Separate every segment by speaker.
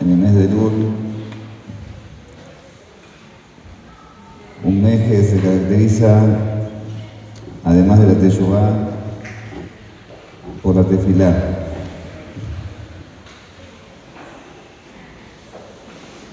Speaker 1: en el mes de Lul, un mes que se caracteriza, además de la Teshuvah, por la tefilá.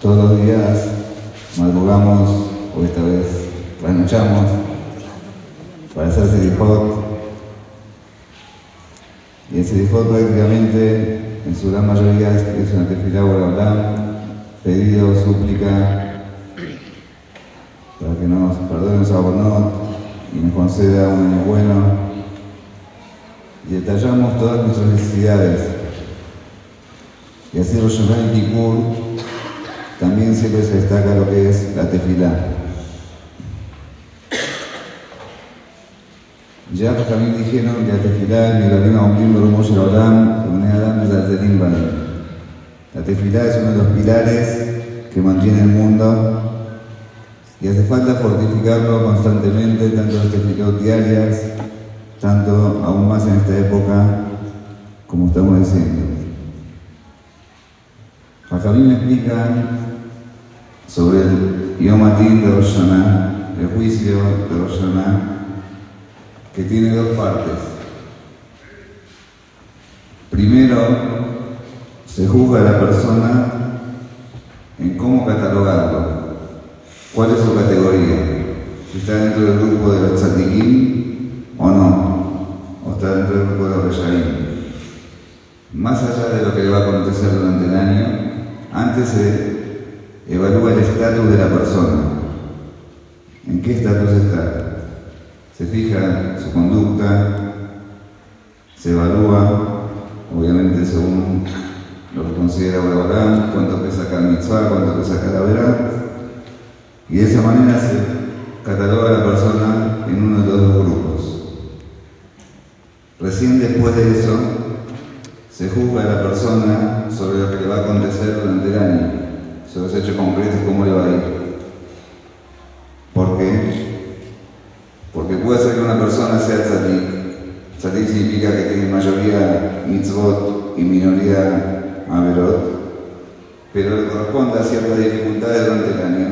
Speaker 1: Todos los días madrugamos, o esta vez trasnochamos, para hacer Sedijot. Y el Sedijot prácticamente en su gran mayoría es una tefilá Olam, pedido, súplica, para que nos perdone su abonot y nos conceda un año bueno. Y detallamos todas nuestras necesidades. Y así Rosh y Kippur también siempre se destaca lo que es la tefilá. Ya también dijeron que la tefilá, el Milalim Aumim Berumosh Olam, la tefilá es uno de los pilares que mantiene el mundo y hace falta fortificarlo constantemente, tanto las tefilot diarias, tanto aún más en esta época, como estamos diciendo. Jajamín explica sobre el Yomatín de Rosh el juicio de Rosh que tiene dos partes. Primero, se juzga a la persona en cómo catalogarlo, cuál es su categoría, si está dentro del grupo de los tzadikim o no, o está dentro del grupo de los reyaim. Más allá de lo que le va a acontecer durante el año, antes se evalúa el estatus de la persona. ¿En qué estatus está? Se fija su conducta, se evalúa obviamente según lo que considera Boreolán, cuánto pesa cada cuánto pesa cada verán, y de esa manera se cataloga a la persona en uno de los dos grupos. Recién después de eso, se juzga a la persona sobre lo que le va a acontecer durante el año, sobre los hechos concretos, cómo le va a ir. Porque puede ser que una persona sea tzadik, Tzadik significa que tiene mayoría mitzvot y minoría averot, pero le corresponde a ciertas dificultades durante el año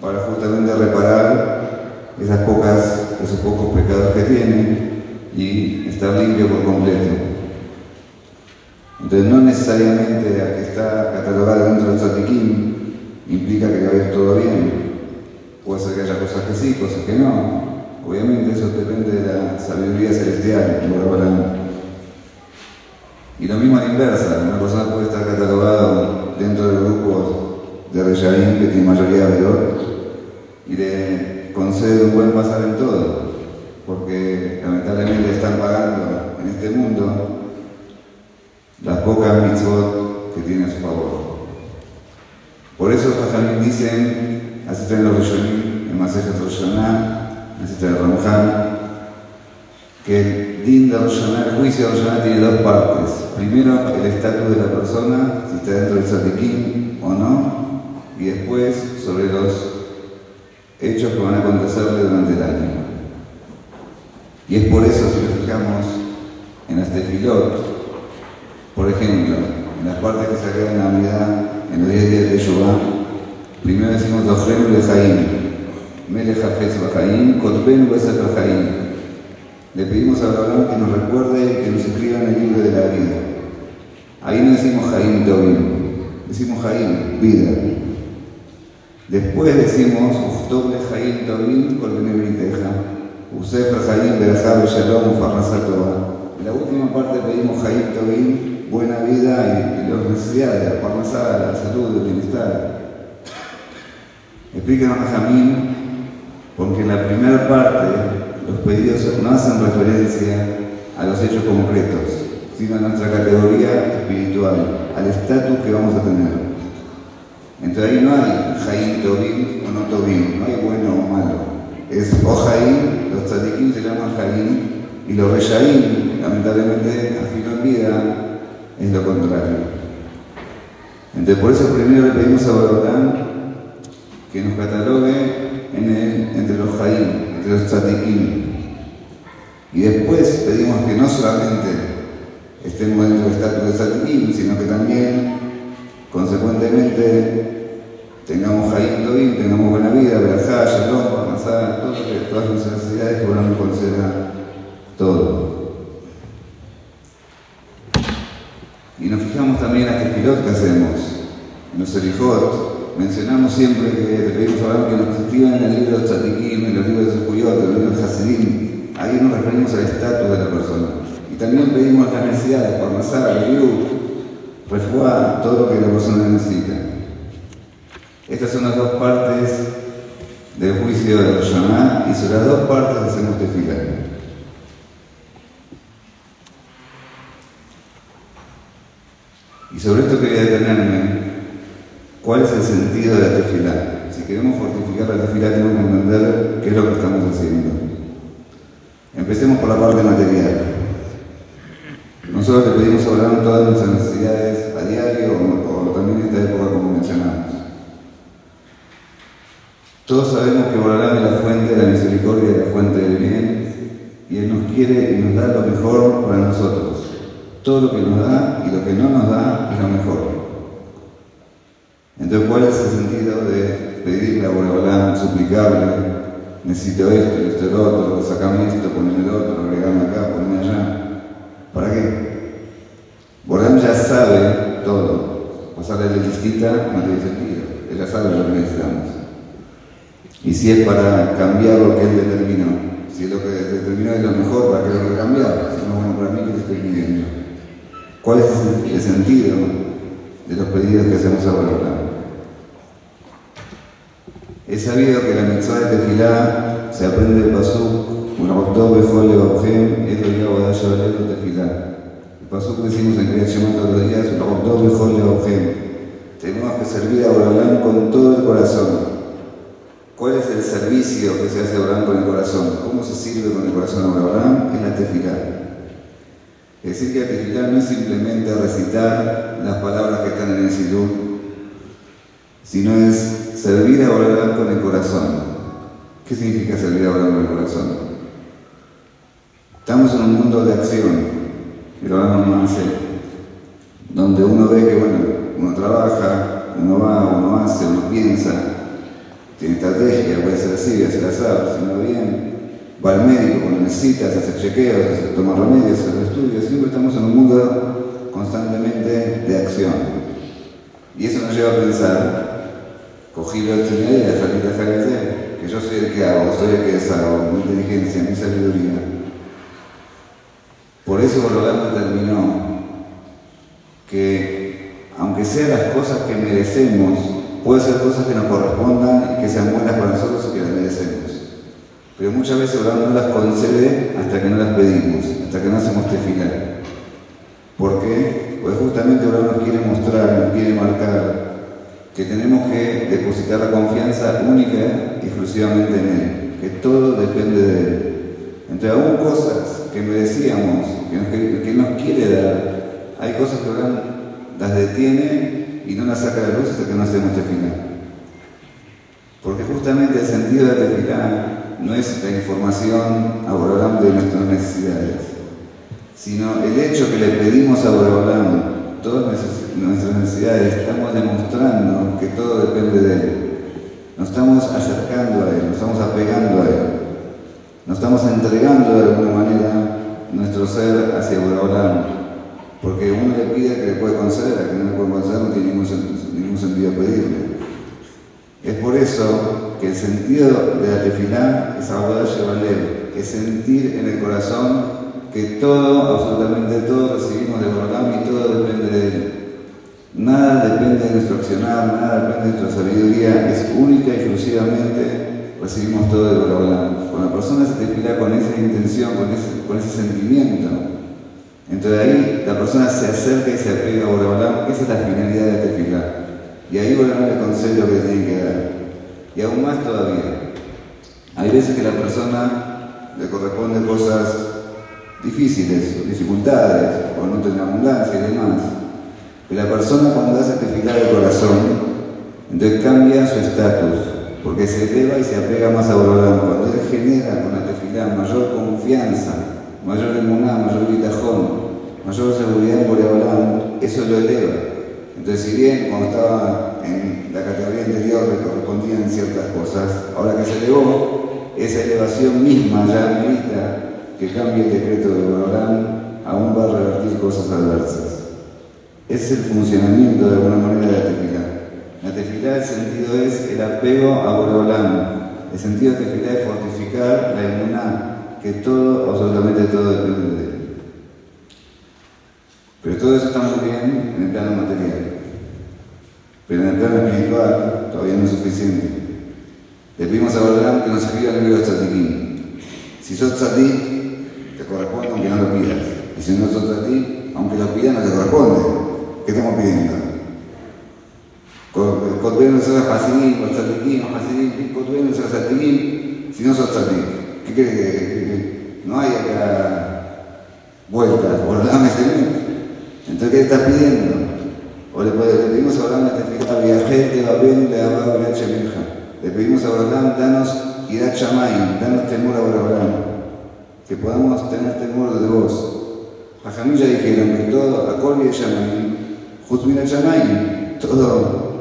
Speaker 1: para justamente reparar esas pocas, esos pocos pecados que tiene y estar limpio por completo. Entonces no necesariamente a que está catalogado dentro del tzadikim implica que ir todo bien. Puede ser que haya cosas que sí, cosas que no. Obviamente eso depende de la sabiduría celestial, Y lo mismo a la inversa, una persona puede estar catalogada dentro del grupo de Reyaín que tiene mayoría de oro y le concede un buen pasar en todo, porque lamentablemente están pagando en este mundo las pocas mitzvot que tiene a su favor. Por eso los dicen, así están los Rishonim, en Masejet Roshaná, Necesita Ramjan, que din de el juicio de Roshaná tiene dos partes. Primero, el estatus de la persona, si está dentro del Sadikim o no, y después sobre los hechos que van a acontecerle durante el año. Y es por eso, si nos fijamos en este tefilot, por ejemplo, en las partes que se en Navidad, en los 10 días de Yeshua, primero decimos de Jaim, Melech Hafez Bajaim, Kotben Bajaim. Le pedimos a Abraham que nos recuerde que nos escriba en el libro de la vida. Ahí no decimos Jaim Tobin, decimos Jaim, vida. Después decimos Uftob Jaim Tobin, Kolbene Briteja, Usef Jaim Berajab Shalom Farnasato. En la última parte pedimos Jaim Tobin, buena vida y, las necesidades, la parnasada, la salud, el bienestar. Explícanos a Jamín porque en la primera parte los pedidos no hacen referencia a los hechos concretos, sino a nuestra categoría espiritual, al estatus que vamos a tener. Entonces ahí no hay Jaín Tobin o no Tobin, no hay bueno o malo. Es o Jaín, los tzadikim se llaman Jaín, y los Reyaín, lamentablemente, afirman en vida, es lo contrario. Entonces por eso primero le pedimos a Borolán que nos catalogue entre los Jaín, entre los tzadikim. Y después pedimos que no solamente estemos dentro del estatus de tzadikim, sino que también, consecuentemente, tengamos Jaim tengamos buena vida, Berajá, Shalom, Parnasá, todas nuestras necesidades que nos conceda todo. Y nos fijamos también a qué pilot que hacemos. En los Erijot mencionamos siempre que le pedimos a que nos escriban en el libro de Tzadikim, en los libros de Zukuyot, en los libros de Hasidim. Ahí nos referimos al estatus de la persona. Y también pedimos las necesidades, por Masar, Yud, refuá, todo lo que la persona necesita. Estas son las dos partes del juicio de Roshaná y sobre las dos partes hacemos tefilá. Y sobre esto quería detenerme. ¿Cuál es el sentido de la tefilá? Si queremos fortificar la tefilá tenemos que entender qué es lo que estamos haciendo. Empecemos por la parte material. Nosotros le pedimos hablar todas nuestras necesidades a diario o, también en esta época como mencionamos. Todos sabemos que Borarán es la fuente de la misericordia y la fuente del bien y Él nos quiere y nos da lo mejor para nosotros. Todo lo que nos da y lo que no nos da es lo mejor. Entonces, ¿cuál es el sentido de pedirle a Boreolán, suplicarle, necesito esto, esto, el otro, sacame esto, poneme el otro, agregame acá, poneme allá? ¿Para qué? Boreolán ya sabe todo. Pasarle la listita no tiene sentido. Ella sabe lo que necesitamos. Y si es para cambiar lo que él determinó, si lo que determinó es lo mejor, ¿para qué lo que cambiar? Si no, bueno, para mí, ¿qué te estoy pidiendo? ¿Cuál es el sentido de los pedidos que hacemos ahora? He sabido que la mitzvah de tefilá se aprende del pasuk, de levajem, es lo que hago de tefilá. El pasuk que decimos en creación todos los días, octavo de levajem. Tenemos que servir a Abraham con todo el corazón. ¿Cuál es el servicio que se hace a Abraham con el corazón? ¿Cómo se sirve con el corazón a Abraham? En la tefilá. Es decir, que tefilá no es simplemente recitar las palabras que están en el silú, sino es servir a orar con el corazón. ¿Qué significa servir a orar con el corazón? Estamos en un mundo de acción, y lo no hace, donde uno ve que, bueno, uno trabaja, uno va, uno hace, uno piensa, tiene estrategia, puede ser así, puede ser así, si no bien, va al médico cuando necesita, se hace chequeos, toma remedios, hace estudios, siempre estamos en un mundo constantemente de acción. Y eso nos lleva a pensar, cogí la oportunidad de salir a que yo soy el que hago, soy el que deshago, mi inteligencia, mi sabiduría. Por eso Rolando determinó que, aunque sean las cosas que merecemos, puede ser cosas que nos correspondan y que sean buenas para nosotros y que las merecemos. Pero muchas veces Abraham no las concede hasta que no las pedimos, hasta que no hacemos tefilar. ¿Por qué? Pues justamente Abraham nos quiere mostrar, nos quiere marcar que tenemos que depositar la confianza única y exclusivamente en Él, que todo depende de Él. Entre aún cosas que merecíamos, que Él nos quiere dar, hay cosas que Abraham las detiene y no las saca la luz hasta que no hacemos tefilar. Porque justamente el sentido de tefilar no es la información a Borolam de nuestras necesidades, sino el hecho que le pedimos a Borolam todas nuestras necesidades, estamos demostrando que todo depende de Él. Nos estamos acercando a Él, nos estamos apegando a Él, nos estamos entregando de alguna manera nuestro ser hacia Borolam, porque uno le pide que le puede conceder, a que no le puede conceder no tiene ningún, ningún sentido pedirle. Es por eso que el sentido de la tefilá es abordar Shevalel, es sentir en el corazón que todo, absolutamente todo, recibimos de Borolam y todo depende. Nada depende de nuestro accionar, nada depende de nuestra sabiduría, es única y exclusivamente recibimos todo de Borolam. Cuando la persona se tefilá con esa intención, con ese, con ese sentimiento, entonces ahí la persona se acerca y se apega a Borolam, esa es la finalidad de la tefilá. Y ahí Boreolam le concede lo que tiene que dar. Y aún más todavía. Hay veces que la persona le corresponde cosas difíciles, dificultades, o no tener abundancia y demás. Pero la persona cuando hace tefilar el corazón, entonces cambia su estatus, porque se eleva y se apega más a Boreolam. Cuando él genera con la tefilá mayor confianza, mayor emuná, mayor bitajón, mayor seguridad en Boreolam, eso lo eleva. Entonces, si bien cuando estaba en la categoría anterior le correspondían ciertas cosas, ahora que se elevó, esa elevación misma ya amerita que cambie el decreto de Boreolam, aún va a revertir cosas adversas. Es el funcionamiento de alguna manera de la tefilá. La tefilá, el sentido es el apego a Boreolam. El sentido de tefilá es fortificar la emuná, que todo, absolutamente todo depende de él. Pero todo eso está muy bien en el plano material. Pero en el plano espiritual todavía no es suficiente. Le pedimos a Boreolam que nos escriba el libro de Tzadikim. Si sos tzadik, te corresponde aunque no lo pidas. Y si no sos tzadik, aunque lo pidas, no te corresponde. ¿Qué estamos pidiendo? Kotbenu sos Hasidim, o Tzadikim, o Hasidim, Kotbenu sos Tzadikim, si no sos tzadik. ¿Qué quiere que no hay acá? Boreolam es el entonces, ¿qué estás pidiendo? O le, pedimos a Abraham la viajé de Babel le Abba Le pedimos a Abraham, danos Irat Shamayim, danos temor a Abraham. Que podamos tener temor de vos. A ya dijeron que todo, a Kol y Shamayim, Juzmina Shamayim, todo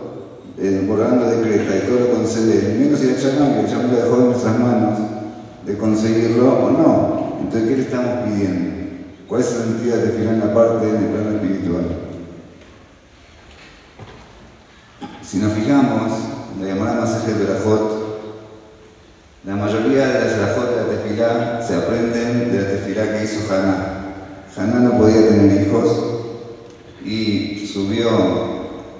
Speaker 1: eh, borrando decreta y todo lo concede, menos Irat Shamayim, que ya lo dejó en nuestras manos de conseguirlo o no. Entonces, ¿qué le estamos pidiendo? ¿Cuál es el sentido de definir la parte en el plano espiritual? Si nos fijamos, en la llamada masaje de Berajot, la mayoría de las Berajot de la tefilá se aprenden de la tefilá que hizo Haná. Haná no podía tener hijos y subió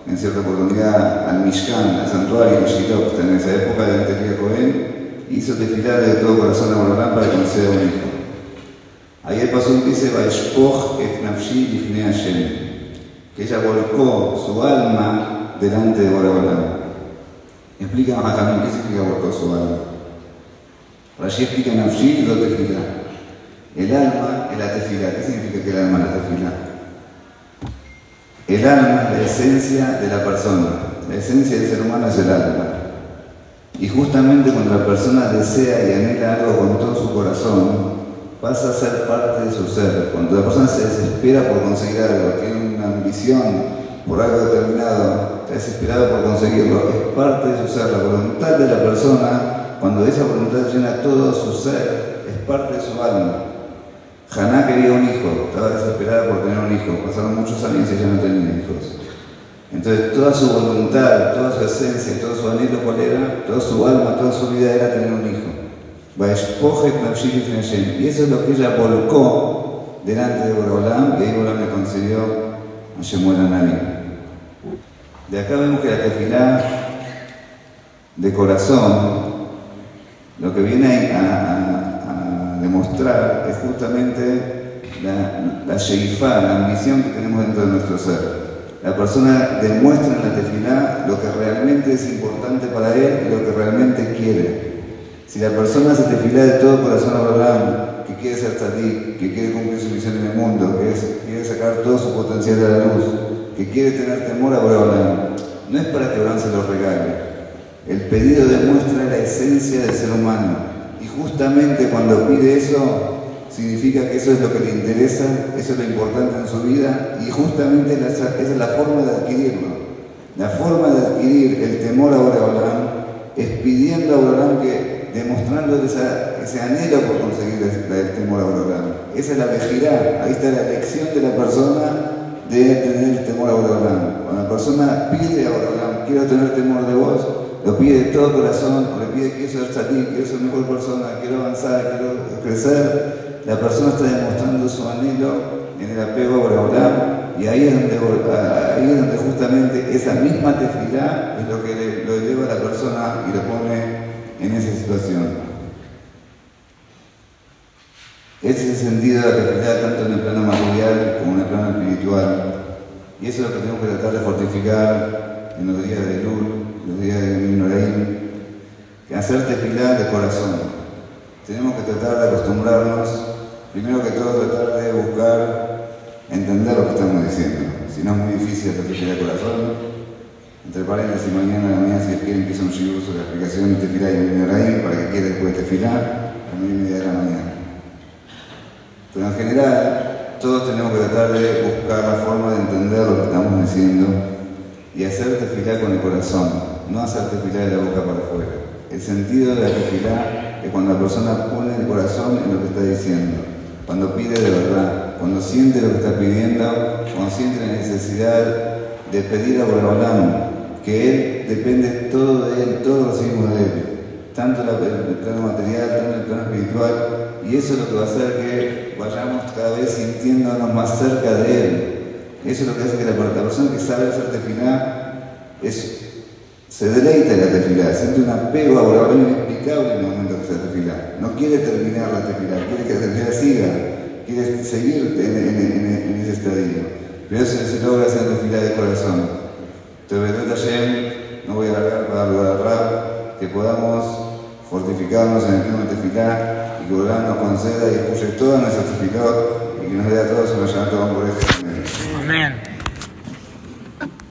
Speaker 1: en cierta oportunidad al Mishkan, al santuario de Shiloh, en esa época de Antelia Cohen, hizo tefilá de todo corazón a Borolán para conceder un hijo. Ahí el paso dice, Vaishpoch et nafshi lifnei que ella volcó su alma delante de Boreolam. Explica a Jamín, ¿qué significa volcó su alma? Rashi explica nafshi y lo tefilá. El alma es la tefilá. ¿Qué significa que el alma es la tefilá? El alma es la esencia de la persona. La esencia del ser humano es el alma. Y justamente cuando la persona desea y anhela algo con todo su corazón, pasa a ser parte de su ser. Cuando la persona se desespera por conseguir algo, tiene una ambición por algo determinado, está desesperado por conseguirlo, es parte de su ser. La voluntad de la persona, cuando esa voluntad llena todo su ser, es parte de su alma. Haná quería un hijo, estaba desesperada por tener un hijo. Pasaron muchos años y ella no tenía hijos. Entonces toda su voluntad, toda su esencia, todo su anhelo, ¿cuál era? Toda su alma, toda su vida era tener un hijo. Y eso es lo que ella volcó delante de Borolam y ahí Borolam le concedió a Shemuel Nabi. De acá vemos que la tefilá de corazón lo que viene a, demostrar es justamente la, la la ambición que tenemos dentro de nuestro ser. La persona demuestra en la tefilá lo que realmente es importante para él y lo que realmente quiere. Si la persona se tefila de todo corazón a Abraham, que quiere ser tzadik, que quiere cumplir su misión en el mundo, que quiere sacar todo su potencial de la luz, que quiere tener temor a Abraham, no es para que Abraham se lo regale. El pedido demuestra la esencia del ser humano. Y justamente cuando pide eso, significa que eso es lo que le interesa, eso es lo importante en su vida, y justamente esa es la forma de adquirirlo. La forma de adquirir el temor a Abraham es pidiendo a Abraham que demostrando ese anhelo por conseguir el, temor a Borolán. Esa es la vejidad, ahí está la elección de la persona de tener el temor a Borolán. Cuando la persona pide a Borolán, quiero tener temor de vos, lo pide de todo corazón, le pide quiero ser salir, quiero ser mejor persona, quiero avanzar, quiero crecer, la persona está demostrando su anhelo en el apego a. Y ahí es, donde, justamente esa misma tefilá es lo que lo lleva a la persona y lo pone en esa situación. Ese es el sentido de la tefilá tanto en el plano material como en el plano espiritual. Y eso es lo que tenemos que tratar de fortificar en los días de Lul, los días de Minoraín, que hacer tefilá de corazón. Tenemos que tratar de acostumbrarnos, primero que todo tratar de buscar entender lo que estamos diciendo. Si no es muy difícil hacer tefilá de corazón, entre paréntesis, mañana a la mañana, si quieren, empieza un shiur sobre la explicación de tefilá y Minoraín para que quede después de tefilá a las media de la mañana. Pero en general, todos tenemos que tratar de buscar la forma de entender lo que estamos diciendo y hacer tefilá con el corazón, no hacer tefilá de la boca para afuera. El sentido de la tefilá es cuando la persona pone el corazón en lo que está diciendo, cuando pide de verdad, cuando siente lo que está pidiendo, cuando siente la necesidad de pedir a Boreolam, que Él depende todo de Él, todo lo recibimos de Él, tanto en el plano material, tanto el plano espiritual, y eso es lo que va a hacer que vayamos cada vez sintiéndonos más cerca de Él. Eso es lo que hace que la, persona que sabe hacer tefilá es, se deleita en la tefilá, siente un apego Boreolam inexplicable en el momento que se tefilá. No quiere terminar la tefilá, quiere que la tefilá siga, quiere seguir en, ese estadio. Pero eso se logra hacer tefilá de corazón. Entonces, Hashem, no voy a alargar para hablar que podamos fortificarnos en el clima de tefilá y que Borán nos conceda y escuche todas nuestras tefilot y que nos dé a todos una llanta por eso. Amen.